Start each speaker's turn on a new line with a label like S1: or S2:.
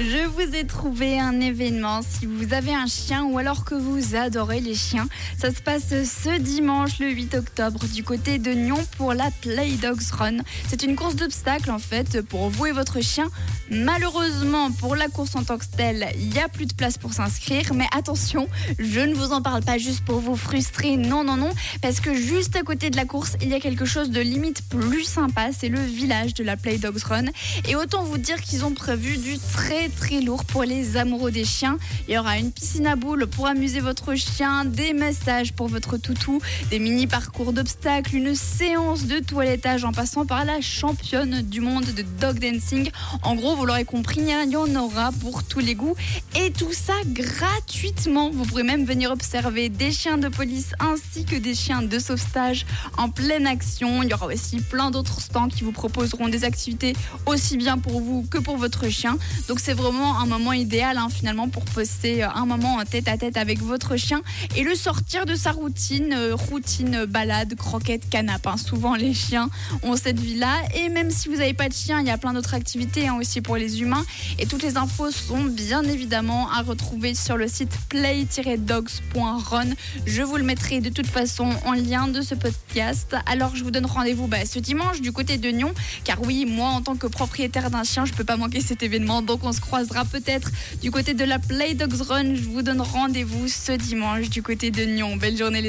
S1: Je vous ai trouvé un événement. Si vous avez un chien ou alors que vous adorez les chiens, ça se passe ce dimanche le 8 octobre du côté de Nyon pour la Play Dogs Run. C'est une course d'obstacles en fait pour vous et votre chien. Malheureusement pour la course en tant que telle, il n'y a plus de place pour s'inscrire. Mais attention, je ne vous en parle pas juste pour vous frustrer. Non, non, non. Parce que juste à côté de la course, il y a quelque chose de limite plus sympa. C'est le village de la Play Dogs Run. Et autant vous dire qu'ils ont prévu du très très lourd pour les amoureux des chiens. Il y aura une piscine à boules pour amuser votre chien, des massages pour votre toutou, des mini parcours d'obstacles, une séance de toilettage en passant par la championne du monde de dog dancing. En gros, vous l'aurez compris, il y en aura pour tous les goûts et tout ça gratuitement. Vous pourrez même venir observer des chiens de police ainsi que des chiens de sauvetage en pleine action. Il y aura aussi plein d'autres stands qui vous proposeront des activités aussi bien pour vous que pour votre chien. Donc c'est vraiment un moment idéal hein, finalement pour poster un moment tête à tête avec votre chien et le sortir de sa routine, euh, routine balade, croquette, canapé. Hein. Souvent les chiens ont cette vie-là et même si vous n'avez pas de chien, il y a plein d'autres activités hein, aussi pour les humains et toutes les infos sont bien évidemment à retrouver sur le site play-dogs.run. Je vous le mettrai de toute façon en lien de ce podcast. Alors je vous donne rendez-vous bah, ce dimanche du côté de Nyon car oui, moi en tant que propriétaire d'un chien, je peux pas manquer cet événement. Donc on se croisera peut-être du côté de la Play Dogs Run. Je vous donne rendez-vous ce dimanche du côté de Nyon. Belle journée les amis.